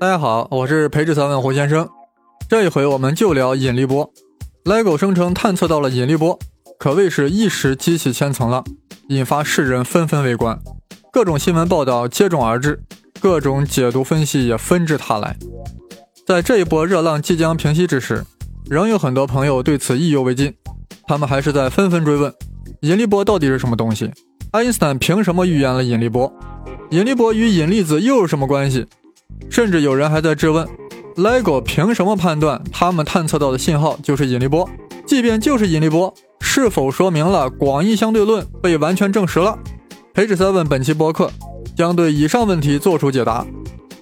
大家好，我是培智三问胡先生。这一回我们就聊引力波。LEGO 声称探测到了引力波，可谓是一石激起千层浪，引发世人纷纷围观。各种新闻报道接踵而至，各种解读分析也纷至沓来。在这一波热浪即将平息之时，仍有很多朋友对此意犹未尽，他们还是在纷纷追问：引力波到底是什么东西？爱因斯坦凭什么预言了引力波？引力波与引力子又有什么关系？甚至有人还在质问，LEGO 凭什么判断他们探测到的信号就是引力波？即便就是引力波，是否说明了广义相对论被完全证实了？培智三问本期播客将对以上问题做出解答，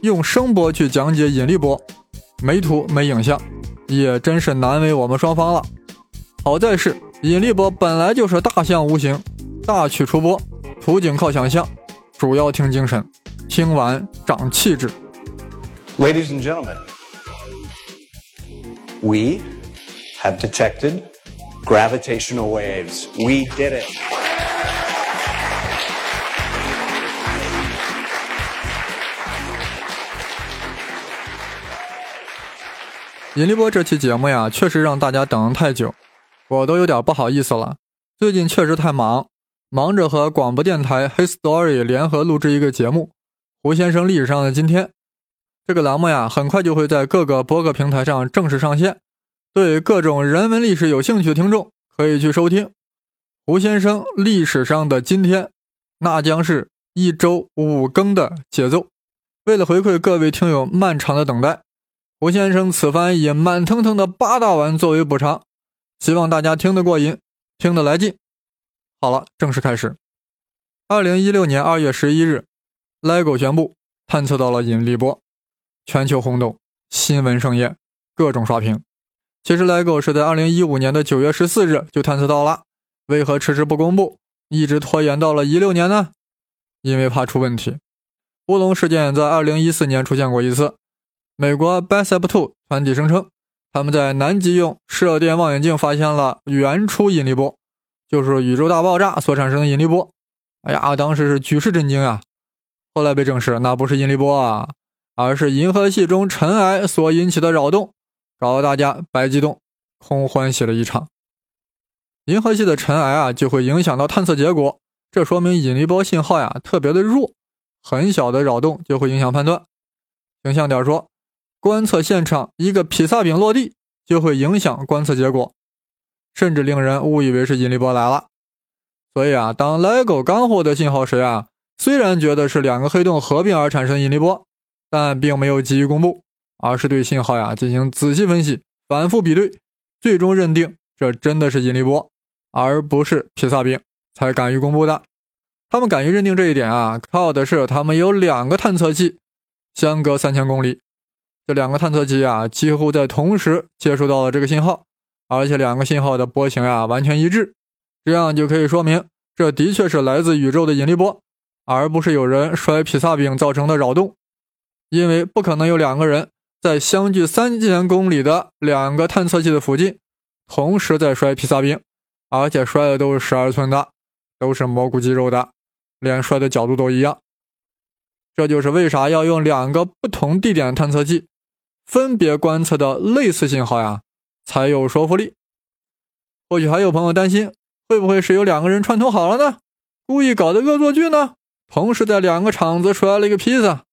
用声波去讲解引力波，没图没影像，也真是难为我们双方了。好在是引力波本来就是大象无形，大曲出波，图景靠想象，主要听精神，听完长气质。Ladies and gentlemen, we have detected gravitational waves. We did it. 引力波这期节目呀，确实让大家等了太久，我都有点不好意思了。最近确实太忙，忙着和广播电台《History》联合录制一个节目《胡先生历史上的今天》。这个栏目呀，很快就会在各个播客平台上正式上线。对各种人文历史有兴趣的听众，可以去收听胡先生历史上的今天。那将是一周五更的节奏。为了回馈各位听友漫长的等待，胡先生此番以满腾腾的八大碗作为补偿，希望大家听得过瘾，听得来劲。好了，正式开始。二零一六年二月十一日，LEGO 宣布探测到了引力波。全球轰动，新闻盛宴，各种刷屏。其实，LEGO 是在2015年的9月14日就探测到了，为何迟迟不公布，一直拖延到了一六年呢？因为怕出问题。乌龙事件在2014年出现过一次。美国 Bicep Two 团体声称，他们在南极用射电望远镜发现了原初引力波，就是宇宙大爆炸所产生的引力波。哎呀，当时是举世震惊啊！后来被证实，那不是引力波啊。而是银河系中尘埃所引起的扰动，搞得大家白激动，空欢喜了一场。银河系的尘埃啊，就会影响到探测结果，这说明引力波信号呀特别的弱，很小的扰动就会影响判断。形象点说，观测现场一个披萨饼落地就会影响观测结果，甚至令人误以为是引力波来了。所以啊，当 LEGO 刚获得信号时啊，虽然觉得是两个黑洞合并而产生引力波。但并没有急于公布，而是对信号呀进行仔细分析、反复比对，最终认定这真的是引力波，而不是披萨饼，才敢于公布的。他们敢于认定这一点啊，靠的是他们有两个探测器，相隔三千公里，这两个探测器啊几乎在同时接收到了这个信号，而且两个信号的波形呀完全一致，这样就可以说明这的确是来自宇宙的引力波，而不是有人摔披萨饼造成的扰动。因为不可能有两个人在相距三千公里的两个探测器的附近同时在摔披萨饼，而且摔的都是十二寸的，都是蘑菇肌肉的，连摔的角度都一样。这就是为啥要用两个不同地点探测器分别观测的类似信号呀，才有说服力。或许还有朋友担心，会不会是有两个人串通好了呢？故意搞的恶作剧呢？同时在两个场子摔了一个披萨。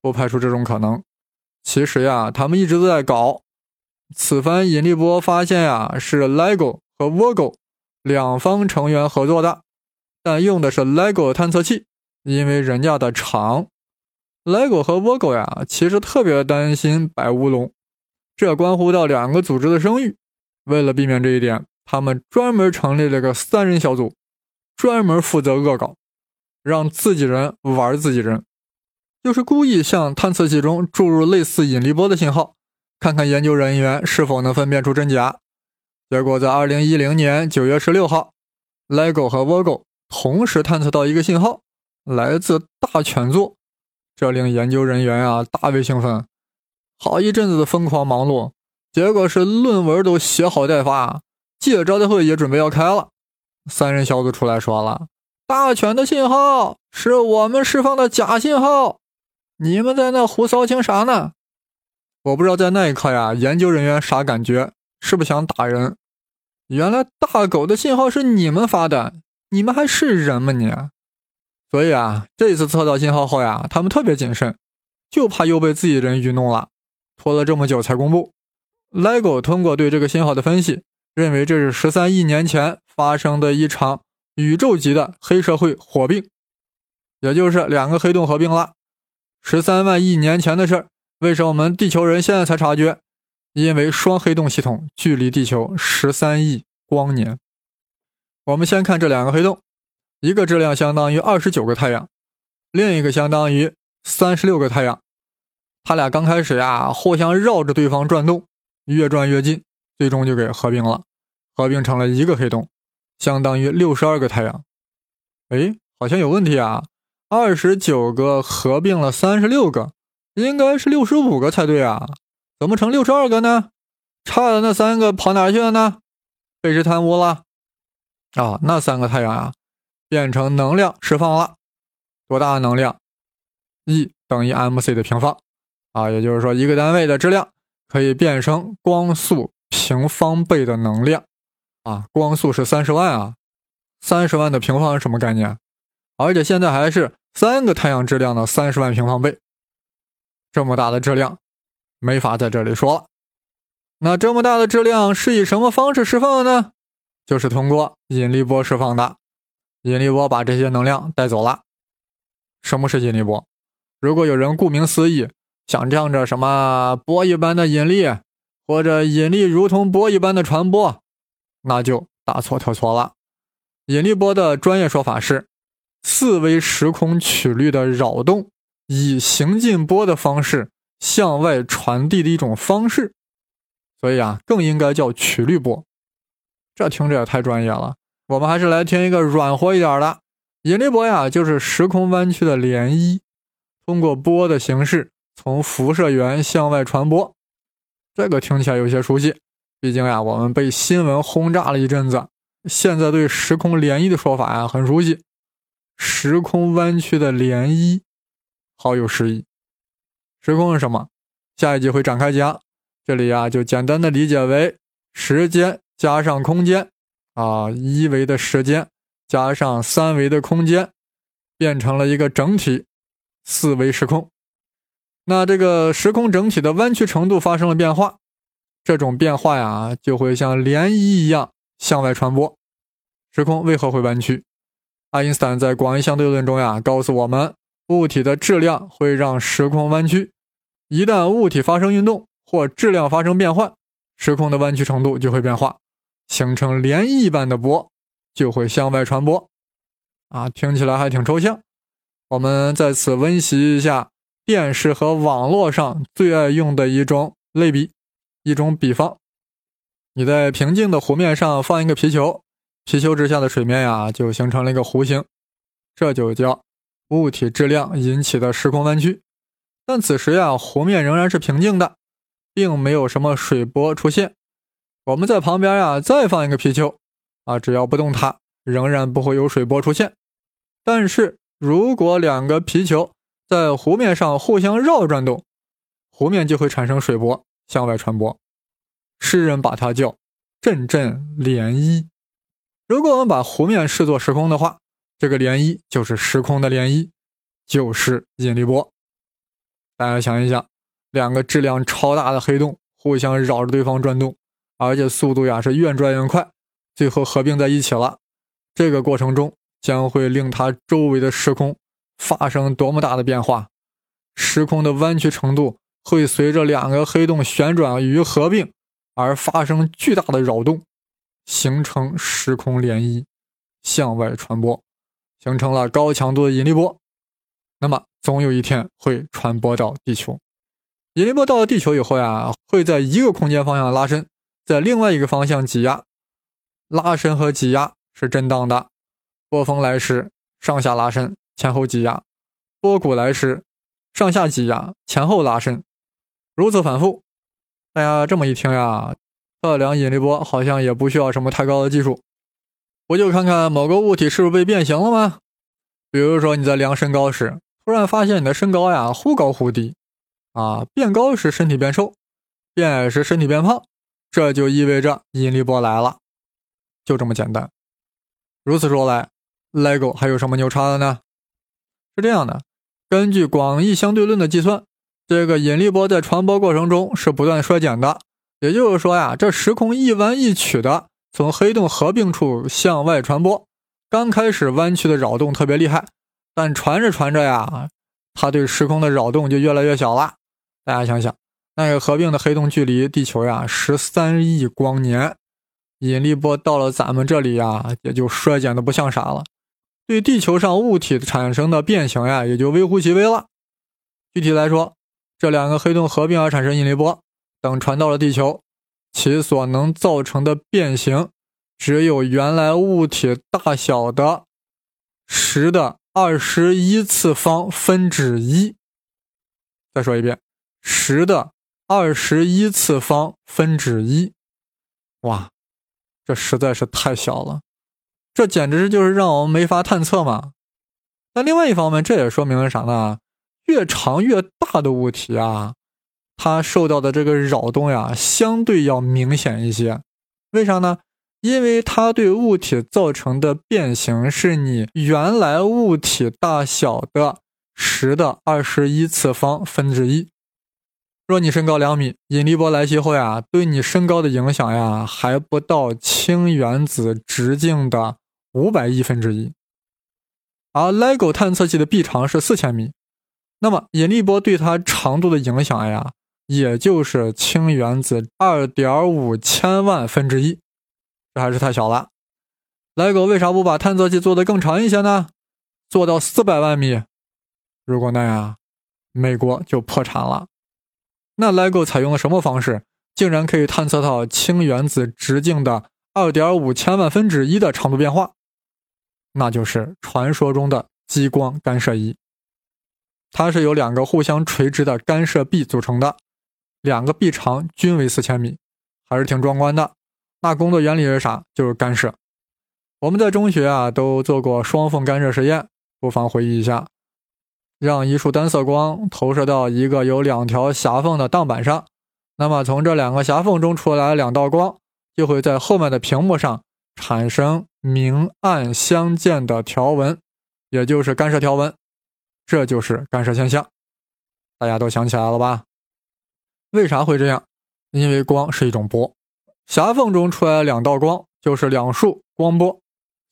不排除这种可能。其实呀，他们一直都在搞。此番引力波发现呀，是 LEGO 和 VOGO 两方成员合作的，但用的是 LEGO 探测器，因为人家的长。LEGO 和 VOGO 呀，其实特别担心摆乌龙，这关乎到两个组织的声誉。为了避免这一点，他们专门成立了个三人小组，专门负责恶搞，让自己人玩自己人。就是故意向探测器中注入类似引力波的信号，看看研究人员是否能分辨出真假。结果在2010年9月16号，LEGO 和 VOGO 同时探测到一个信号，来自大犬座，这令研究人员啊大为兴奋，好一阵子的疯狂忙碌。结果是论文都写好待发，记者招待会也准备要开了，三人小组出来说了：“大犬的信号是我们释放的假信号。”你们在那胡骚情啥呢？我不知道在那一刻呀，研究人员啥感觉？是不是想打人？原来大狗的信号是你们发的，你们还是人吗你？所以啊，这次测到信号后呀，他们特别谨慎，就怕又被自己人愚弄了，拖了这么久才公布。LEGO 通过对这个信号的分析，认为这是十三亿年前发生的一场宇宙级的黑社会火并，也就是两个黑洞合并了。十三万亿年前的事儿，为什么我们地球人现在才察觉？因为双黑洞系统距离地球十三亿光年。我们先看这两个黑洞，一个质量相当于二十九个太阳，另一个相当于三十六个太阳。它俩刚开始呀，互相绕着对方转动。越转越近，最终就给合并了，合并成了一个黑洞，相当于六十二个太阳。哎，好像有问题啊！二十九个合并了三十六个，应该是六十五个才对啊，怎么成六十二个呢？差的那三个跑哪去了呢？被谁贪污了？啊，那三个太阳啊，变成能量释放了，多大的能量？E 等于 mc 的平方啊，也就是说一个单位的质量。可以变成光速平方倍的能量啊！光速是三十万啊，三十万的平方是什么概念？而且现在还是三个太阳质量的三十万平方倍，这么大的质量，没法在这里说了。那这么大的质量是以什么方式释放的呢？就是通过引力波释放的。引力波把这些能量带走了。什么是引力波？如果有人顾名思义。想象着什么波一般的引力，或者引力如同波一般的传播，那就大错特错了。引力波的专业说法是四维时空曲率的扰动，以行进波的方式向外传递的一种方式，所以啊，更应该叫曲率波。这听着也太专业了。我们还是来听一个软和一点的。引力波呀，就是时空弯曲的涟漪，通过波的形式。从辐射源向外传播，这个听起来有些熟悉。毕竟呀，我们被新闻轰炸了一阵子，现在对时空涟漪的说法呀很熟悉。时空弯曲的涟漪，好有诗意。时空是什么？下一集会展开讲。这里啊，就简单的理解为时间加上空间啊，一维的时间加上三维的空间，变成了一个整体，四维时空。那这个时空整体的弯曲程度发生了变化，这种变化呀，就会像涟漪一样向外传播。时空为何会弯曲？爱因斯坦在广义相对论中呀，告诉我们，物体的质量会让时空弯曲。一旦物体发生运动或质量发生变换，时空的弯曲程度就会变化，形成涟漪般的波，就会向外传播。啊，听起来还挺抽象。我们在此温习一下。电视和网络上最爱用的一种类比，一种比方。你在平静的湖面上放一个皮球，皮球之下的水面呀，就形成了一个弧形，这就叫物体质量引起的时空弯曲。但此时呀，湖面仍然是平静的，并没有什么水波出现。我们在旁边呀，再放一个皮球，啊，只要不动它，仍然不会有水波出现。但是如果两个皮球，在湖面上互相绕转动，湖面就会产生水波向外传播。诗人把它叫“阵阵涟漪”。如果我们把湖面视作时空的话，这个涟漪就是时空的涟漪，就是引力波。大家想一想，两个质量超大的黑洞互相绕着对方转动，而且速度呀是越转越快，最后合并在一起了。这个过程中将会令它周围的时空。发生多么大的变化，时空的弯曲程度会随着两个黑洞旋转与合并而发生巨大的扰动，形成时空涟漪，向外传播，形成了高强度的引力波。那么，总有一天会传播到地球。引力波到了地球以后呀，会在一个空间方向拉伸，在另外一个方向挤压。拉伸和挤压是震荡的，波峰来时上下拉伸。前后挤压，波谷来时，上下挤压，前后拉伸，如此反复。大家这么一听呀，测量引力波好像也不需要什么太高的技术，不就看看某个物体是不是被变形了吗？比如说你在量身高时，突然发现你的身高呀忽高忽低，啊，变高时身体变瘦，变矮时身体变胖，这就意味着引力波来了，就这么简单。如此说来，LEGO 还有什么牛叉的呢？是这样的，根据广义相对论的计算，这个引力波在传播过程中是不断衰减的。也就是说呀，这时空一弯一曲的从黑洞合并处向外传播，刚开始弯曲的扰动特别厉害，但传着传着呀，它对时空的扰动就越来越小了。大家想想，那个合并的黑洞距离地球呀十三亿光年，引力波到了咱们这里呀，也就衰减的不像啥了。对地球上物体产生的变形呀，也就微乎其微了。具体来说，这两个黑洞合并而产生引力波。等传到了地球，其所能造成的变形，只有原来物体大小的十的二十一次方分之一。再说一遍，十的二十一次方分之一。哇，这实在是太小了，这简直就是让我们没法探测嘛。那另外一方面，这也说明了啥呢？越长越大的物体啊。它受到的这个扰动呀，相对要明显一些，为啥呢？因为它对物体造成的变形是你原来物体大小的十的二十一次方分之一。若你身高两米，引力波来袭后呀，对你身高的影响呀，还不到氢原子直径的五百亿分之一。而 LEGO 探测器的臂长是四千米，那么引力波对它长度的影响呀？也就是氢原子二点五千万分之一，这还是太小了。LEGO 为啥不把探测器做得更长一些呢？做到四百万米，如果那样，美国就破产了。那 LEGO 采用了什么方式，竟然可以探测到氢原子直径的二点五千万分之一的长度变化？那就是传说中的激光干涉仪，它是由两个互相垂直的干涉臂组成的。两个臂长均为四千米，还是挺壮观的。那工作原理是啥？就是干涉。我们在中学啊都做过双缝干涉实验，不妨回忆一下：让一束单色光投射到一个有两条狭缝的挡板上，那么从这两个狭缝中出来两道光，就会在后面的屏幕上产生明暗相间的条纹，也就是干涉条纹。这就是干涉现象。大家都想起来了吧？为啥会这样？因为光是一种波，狭缝中出来两道光就是两束光波。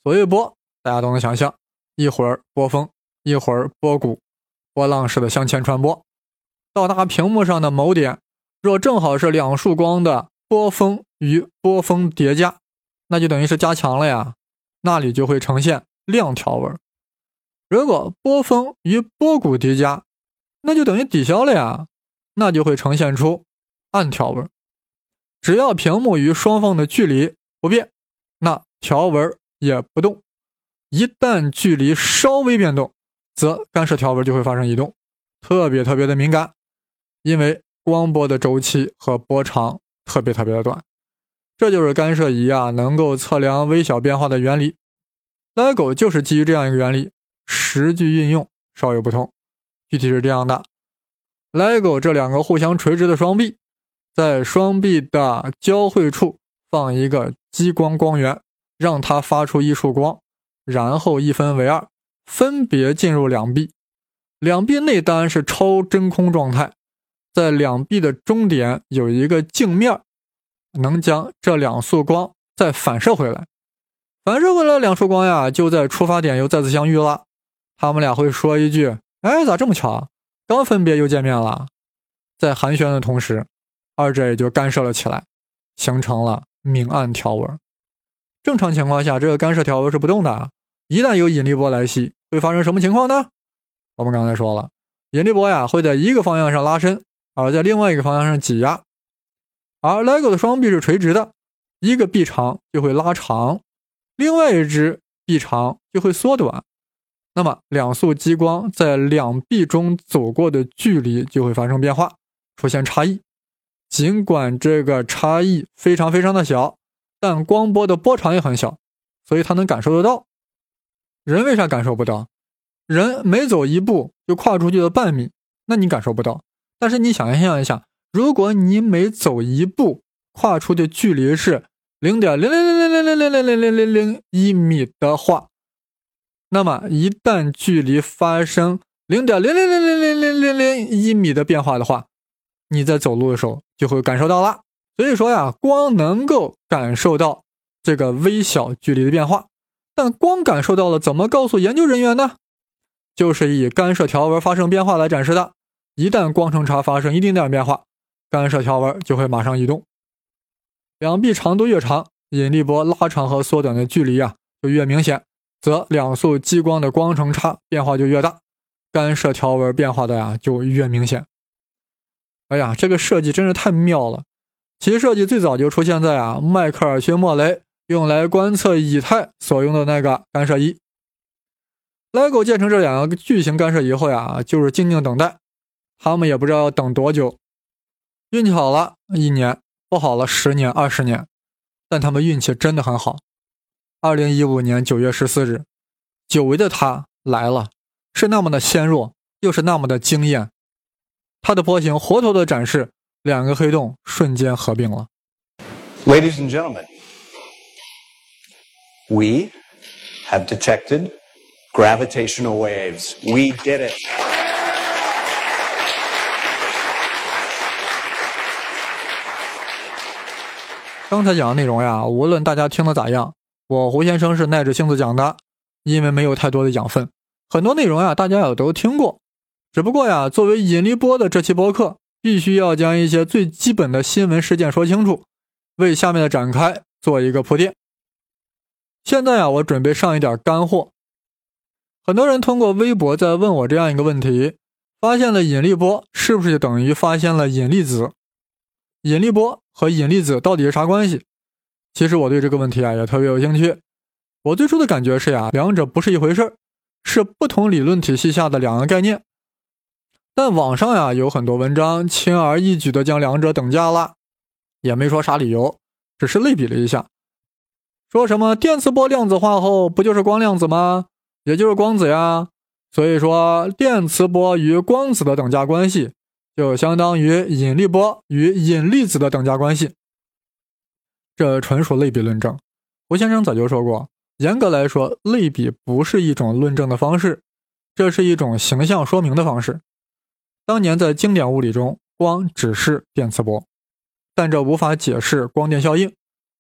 所谓波，大家都能想象，一会儿波峰，一会儿波谷，波浪式的向前传播，到达屏幕上的某点，若正好是两束光的波峰与波峰叠加，那就等于是加强了呀，那里就会呈现亮条纹。如果波峰与波谷叠加，那就等于抵消了呀。那就会呈现出暗条纹。只要屏幕与双方的距离不变，那条纹也不动。一旦距离稍微变动，则干涉条纹就会发生移动，特别特别的敏感。因为光波的周期和波长特别特别的短，这就是干涉仪啊能够测量微小变化的原理。LEGO 就是基于这样一个原理，实际运用稍有不同。具体是这样的。LEGO 这两个互相垂直的双臂，在双臂的交汇处放一个激光光源，让它发出一束光，然后一分为二，分别进入两臂。两臂内当然是超真空状态，在两臂的中点有一个镜面，能将这两束光再反射回来。反射回来两束光呀，就在出发点又再次相遇了。他们俩会说一句：“哎，咋这么巧啊？”刚分别又见面了，在寒暄的同时，二者也就干涉了起来，形成了明暗条纹。正常情况下，这个干涉条纹是不动的。一旦有引力波来袭，会发生什么情况呢？我们刚才说了，引力波呀会在一个方向上拉伸，而在另外一个方向上挤压。而 LEGO 的双臂是垂直的，一个臂长就会拉长，另外一只臂长就会缩短。那么，两束激光在两臂中走过的距离就会发生变化，出现差异。尽管这个差异非常非常的小，但光波的波长也很小，所以它能感受得到。人为啥感受不到？人每走一步就跨出去了半米，那你感受不到。但是你想象一下，如果你每走一步跨出的距离是零点零零零零零零零零零零零一米的话，那么一旦距离发生零点零零零零零零零零一米的变化的话，你在走路的时候就会感受到了。所以说呀，光能够感受到这个微小距离的变化，但光感受到了，怎么告诉研究人员呢？就是以干涉条纹发生变化来展示的。一旦光程差发生一丁点变化，干涉条纹就会马上移动。两臂长度越长，引力波拉长和缩短的距离啊就越明显，则两束激光的光程差变化就越大，干涉条纹变化的呀就越明显。哎呀，这个设计真是太妙了！其设计最早就出现在啊迈克尔逊莫雷用来观测以太所用的那个干涉仪。LIGO 建成这两个巨型干涉仪后呀，就是静静等待。他们也不知道要等多久，运气好了一年，不好了十年、二十年，但他们运气真的很好。二零一五年九月十四日，久违的他来了，是那么的纤弱，又是那么的惊艳。他的波形活脱的展示两个黑洞瞬间合并了。Ladies and gentlemen, we have detected gravitational waves. We did it. 刚才讲的内容呀，无论大家听的咋样，我胡先生是耐着性子讲的，因为没有太多的养分，很多内容呀大家也都听过。只不过呀，作为引力波的这期播客，必须要将一些最基本的新闻事件说清楚，为下面的展开做一个铺垫。现在呀，我准备上一点干货。很多人通过微博在问我这样一个问题：发现了引力波，是不是就等于发现了引力子？引力波和引力子到底是啥关系？其实我对这个问题啊也特别有兴趣。我最初的感觉是呀，两者不是一回事儿，是不同理论体系下的两个概念。但网上呀有很多文章轻而易举的将两者等价了，也没说啥理由，只是类比了一下，说什么电磁波量子化后不就是光量子吗？也就是光子呀。所以说电磁波与光子的等价关系。就相当于引力波与引力子的等价关系，这纯属类比论证。胡先生早就说过，严格来说，类比不是一种论证的方式，这是一种形象说明的方式。当年在经典物理中，光只是电磁波，但这无法解释光电效应，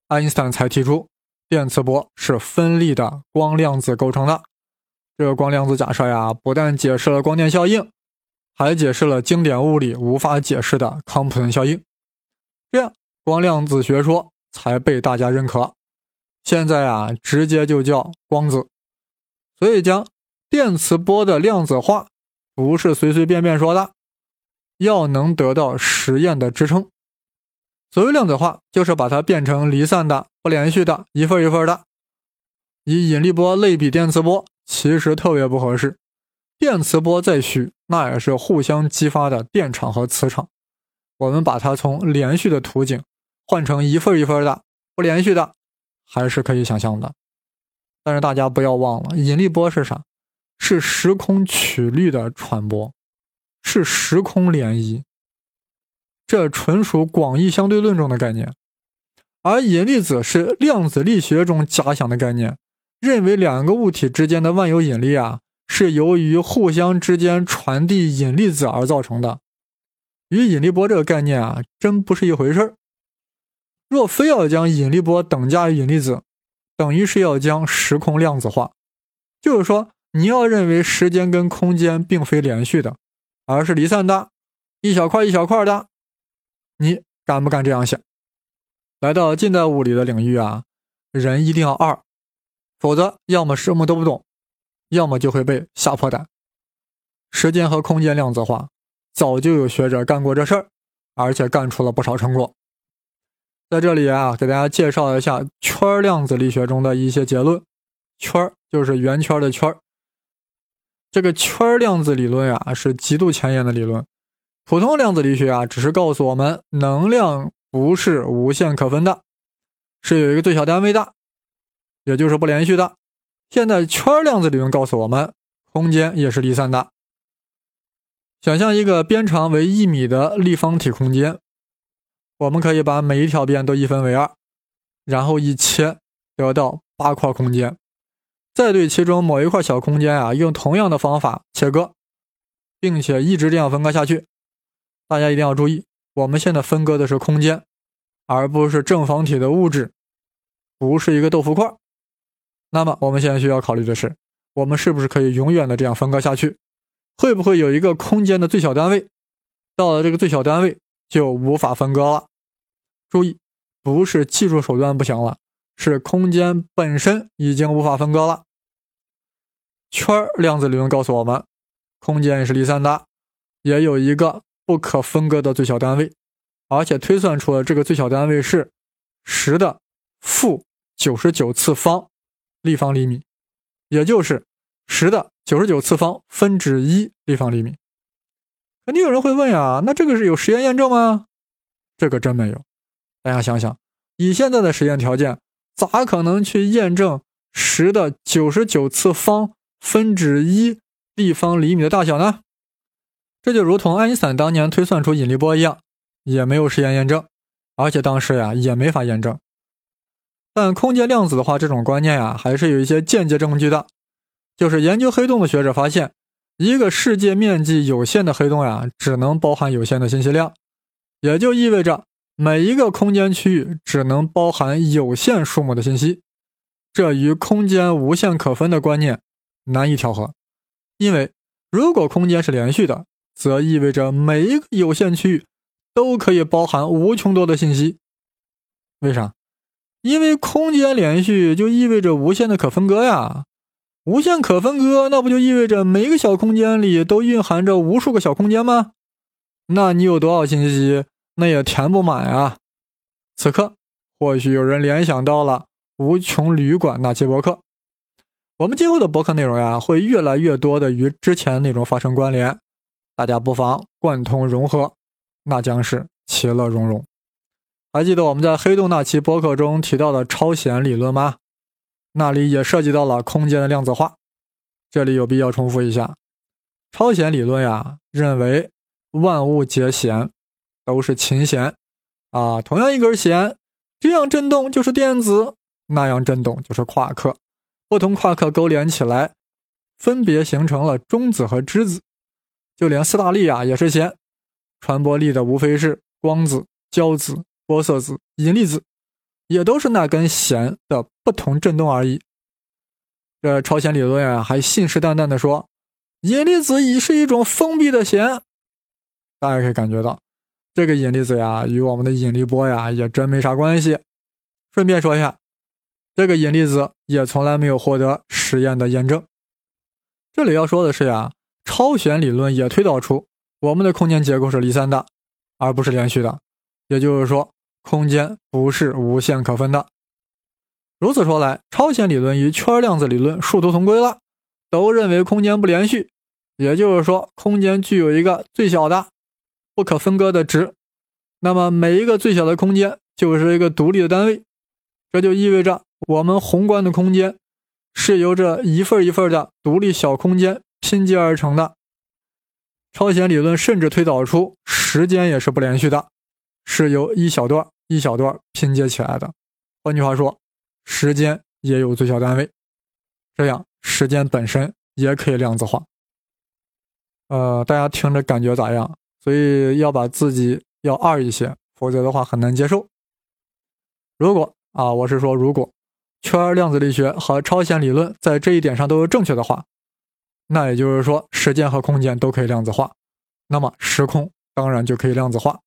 爱因斯坦才提出电磁波是分立的光量子构成的。这个光量子假设呀，不但解释了光电效应。还解释了经典物理无法解释的康普顿效应，这样光量子学说才被大家认可。现在啊，直接就叫光子。所以将电磁波的量子化不是随随便便说的，要能得到实验的支撑。所谓量子化，就是把它变成离散的、不连续的、一份一份的。以引力波类比电磁波，其实特别不合适。电磁波再虚，那也是互相激发的电场和磁场。我们把它从连续的图景换成一份一份的不连续的，还是可以想象的。但是大家不要忘了，引力波是啥？是时空曲率的传播，是时空涟漪。这纯属广义相对论中的概念。而引力子是量子力学中假想的概念，认为两个物体之间的万有引力啊。是由于互相之间传递引力子而造成的，与引力波这个概念啊，真不是一回事儿。若非要将引力波等价于引力子，等于是要将时空量子化，就是说你要认为时间跟空间并非连续的，而是离散的，一小块一小块的。你敢不敢这样想？来到近代物理的领域啊，人一定要二，否则要么什么都不懂。要么就会被吓破胆。时间和空间量子化，早就有学者干过这事儿，而且干出了不少成果。在这里啊，给大家介绍一下圈量子力学中的一些结论。圈就是圆圈的圈这个圈量子理论呀，是极度前沿的理论。普通量子力学啊，只是告诉我们能量不是无限可分的，是有一个最小单位的，也就是不连续的。现在圈量子理论告诉我们，空间也是离散的。想象一个边长为一米的立方体空间，我们可以把每一条边都一分为二，然后一切得到八块空间，再对其中某一块小空间啊用同样的方法切割，并且一直这样分割下去。大家一定要注意，我们现在分割的是空间，而不是正方体的物质，不是一个豆腐块。那么我们现在需要考虑的是，我们是不是可以永远的这样分割下去？会不会有一个空间的最小单位，到了这个最小单位就无法分割了？注意，不是技术手段不行了，是空间本身已经无法分割了。圈量子理论告诉我们，空间也是离散大，也有一个。不可分割的最小单位，而且推算出了这个最小单位是十的负九十九次方立方厘米，也就是十的九十九次方分之一立方厘米。肯定有人会问呀，那这个是有实验验证吗？这个真没有。大家想想，以现在的实验条件，咋可能去验证十的九十九次方分之一立方厘米的大小呢？这就如同爱因斯坦当年推算出引力波一样，也没有实验验证，而且当时呀也没法验证。但空间量子的话，这种观念呀还是有一些间接证据的。就是研究黑洞的学者发现，一个世界面积有限的黑洞呀，只能包含有限的信息量，也就意味着每一个空间区域只能包含有限数目的信息。这与空间无限可分的观念难以调和，因为如果空间是连续的。则意味着每一个有限区域都可以包含无穷多的信息。为啥？因为空间连续就意味着无限的可分割呀。无限可分割，那不就意味着每一个小空间里都蕴含着无数个小空间吗？那你有多少信息，那也填不满啊。此刻，或许有人联想到了《无穷旅馆》那期博客。我们今后的博客内容呀，会越来越多的与之前内容发生关联。大家不妨贯通融合，那将是其乐融融。还记得我们在黑洞那期播客中提到的超弦理论吗？那里也涉及到了空间的量子化。这里有必要重复一下：超弦理论呀，认为万物皆弦，都是琴弦啊。同样一根弦，这样振动就是电子，那样振动就是夸克。不同夸克勾连起来，分别形成了中子和质子。就连斯大力啊也是弦，传播力的无非是光子、胶子、玻色子、引力子，也都是那根弦的不同振动而已。这超弦理论啊还信誓旦旦的说，引力子已是一种封闭的弦。大家可以感觉到，这个引力子呀与我们的引力波呀也真没啥关系。顺便说一下，这个引力子也从来没有获得实验的验证。这里要说的是呀。超弦理论也推导出，我们的空间结构是离散的，而不是连续的。也就是说，空间不是无限可分的。如此说来，超弦理论与圈量子理论殊途同归了，都认为空间不连续。也就是说，空间具有一个最小的、不可分割的值。那么，每一个最小的空间就是一个独立的单位。这就意味着，我们宏观的空间是由这一份一份的独立小空间。拼接而成的超弦理论甚至推导出时间也是不连续的，是由一小段一小段拼接起来的。换句话说，时间也有最小单位，这样时间本身也可以量子化。呃，大家听着感觉咋样？所以要把自己要二一些，否则的话很难接受。如果啊，我是说，如果圈量子力学和超弦理论在这一点上都是正确的话。那也就是说，时间和空间都可以量子化，那么时空当然就可以量子化。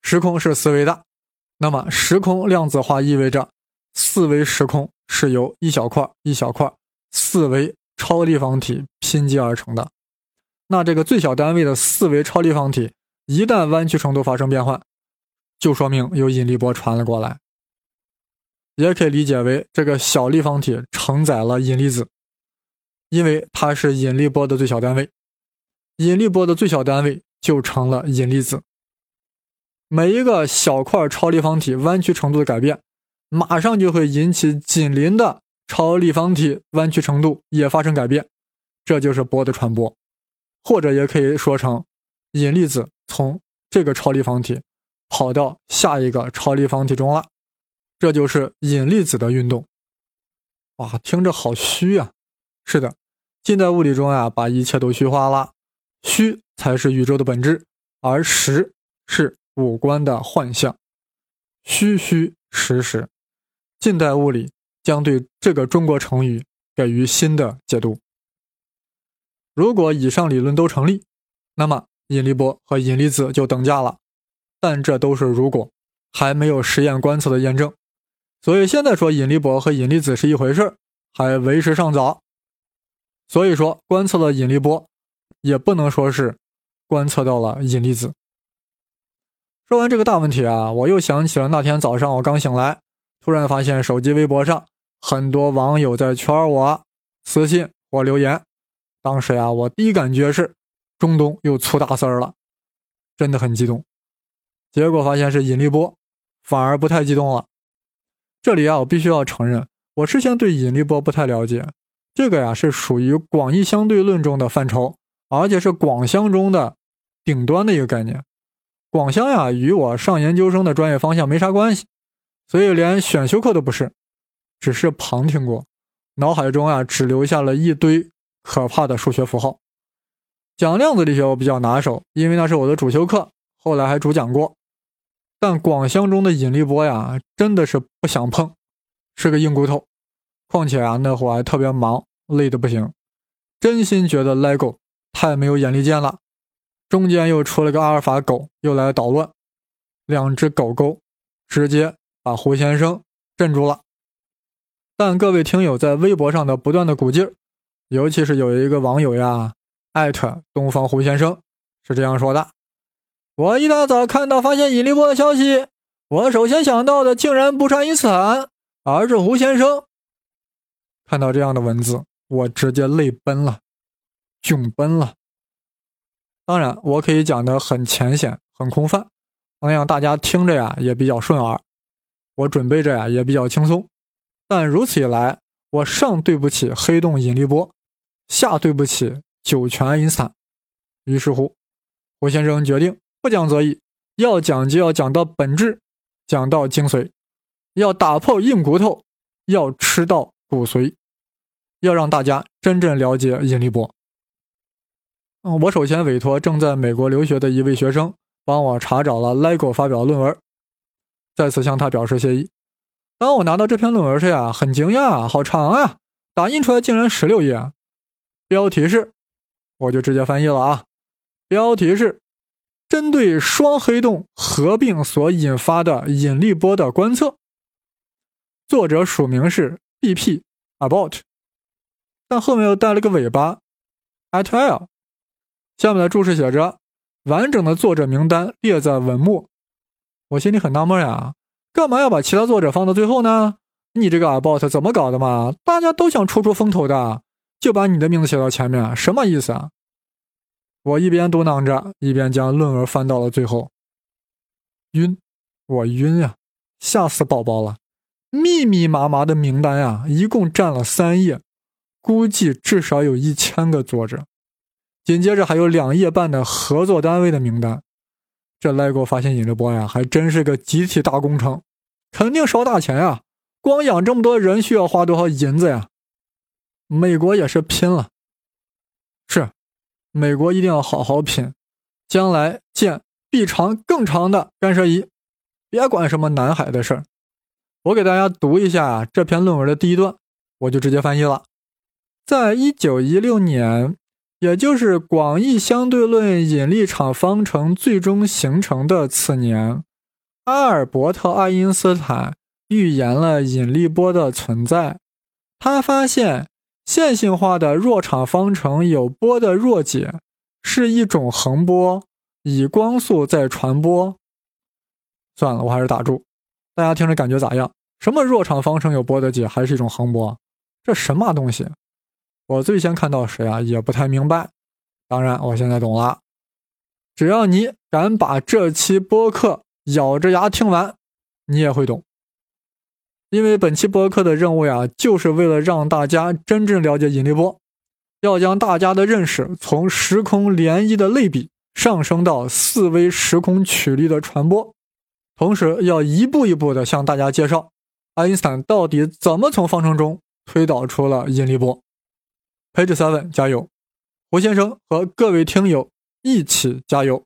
时空是四维的，那么时空量子化意味着四维时空是由一小块一小块四维超立方体拼接而成的。那这个最小单位的四维超立方体一旦弯曲程度发生变换，就说明有引力波传了过来。也可以理解为这个小立方体承载了引力子。因为它是引力波的最小单位，引力波的最小单位就成了引力子。每一个小块超立方体弯曲程度的改变，马上就会引起紧邻的超立方体弯曲程度也发生改变，这就是波的传播，或者也可以说成引力子从这个超立方体跑到下一个超立方体中了，这就是引力子的运动。哇，听着好虚啊！是的，近代物理中啊，把一切都虚化了，虚才是宇宙的本质，而实是五官的幻象。虚虚实实，近代物理将对这个中国成语给予新的解读。如果以上理论都成立，那么引力波和引力子就等价了。但这都是如果，还没有实验观测的验证。所以现在说引力波和引力子是一回事还为时尚早。所以说观测了引力波，也不能说是观测到了引力子。说完这个大问题啊，我又想起了那天早上我刚醒来，突然发现手机微博上很多网友在圈我、私信或留言。当时呀，我第一感觉是中东又出大事儿了，真的很激动。结果发现是引力波，反而不太激动了。这里啊，我必须要承认，我之前对引力波不太了解。这个呀，是属于广义相对论中的范畴，而且是广相中的顶端的一个概念。广相呀，与我上研究生的专业方向没啥关系，所以连选修课都不是，只是旁听过，脑海中啊，只留下了一堆可怕的数学符号。讲量子力学我比较拿手，因为那是我的主修课，后来还主讲过。但广相中的引力波呀，真的是不想碰，是个硬骨头。况且啊，那会儿还特别忙，累得不行，真心觉得 LEGO 太没有眼力见了。中间又出了个阿尔法狗，又来捣乱，两只狗狗直接把胡先生镇住了。但各位听友在微博上的不断的鼓劲儿，尤其是有一个网友呀，艾特东方胡先生是这样说的。我一大早看到发现引力波的消息，我首先想到的竟然不是爱因斯坦，而是胡先生。看到这样的文字，我直接泪奔了，囧奔了。当然，我可以讲的很浅显、很空泛，能让大家听着呀也比较顺耳。我准备着呀也比较轻松。但如此一来，我上对不起黑洞引力波，下对不起酒泉爱因斯坦。于是乎，胡先生决定。不讲则已，要讲就要讲到本质，讲到精髓，要打破硬骨头，要吃到骨髓，要让大家真正了解引力波。嗯，我首先委托正在美国留学的一位学生帮我查找了 LEGO 发表论文，再次向他表示谢意。当我拿到这篇论文时呀，很惊讶，好长啊，打印出来竟然十六页，标题是，我就直接翻译了啊，标题是。针对双黑洞合并所引发的引力波的观测，作者署名是 B.P. About，但后面又带了个尾巴 at l。下面的注释写着：完整的作者名单列在文末。我心里很纳闷呀，干嘛要把其他作者放到最后呢？你这个 About 怎么搞的嘛？大家都想出出风头的，就把你的名字写到前面，什么意思啊？我一边嘟囔着，一边将论文翻到了最后。晕，我晕呀！吓死宝宝了！密密麻麻的名单呀，一共占了三页，估计至少有一千个作者。紧接着还有两页半的合作单位的名单。这 LEGO 发现引力波呀，还真是个集体大工程，肯定烧大钱呀！光养这么多人需要花多少银子呀？美国也是拼了。是。美国一定要好好拼，将来建臂长更长的干涉仪，别管什么南海的事儿。我给大家读一下这篇论文的第一段，我就直接翻译了。在一九一六年，也就是广义相对论引力场方程最终形成的次年，阿尔伯特·爱因斯坦预言了引力波的存在。他发现。线性化的弱场方程有波的弱解是一种横波，以光速在传播。算了，我还是打住。大家听着感觉咋样？什么弱场方程有波的解还是一种横波？这什么东西？我最先看到谁啊也不太明白。当然我现在懂了。只要你敢把这期播客咬着牙听完你也会懂。因为本期播客的任务呀就是为了让大家真正了解引力波要将大家的认识从时空涟漪的类比上升到四维时空曲率的传播同时要一步一步的向大家介绍爱因斯坦到底怎么从方程中推导出了引力波。陪着三问加油。胡先生和各位听友一起加油。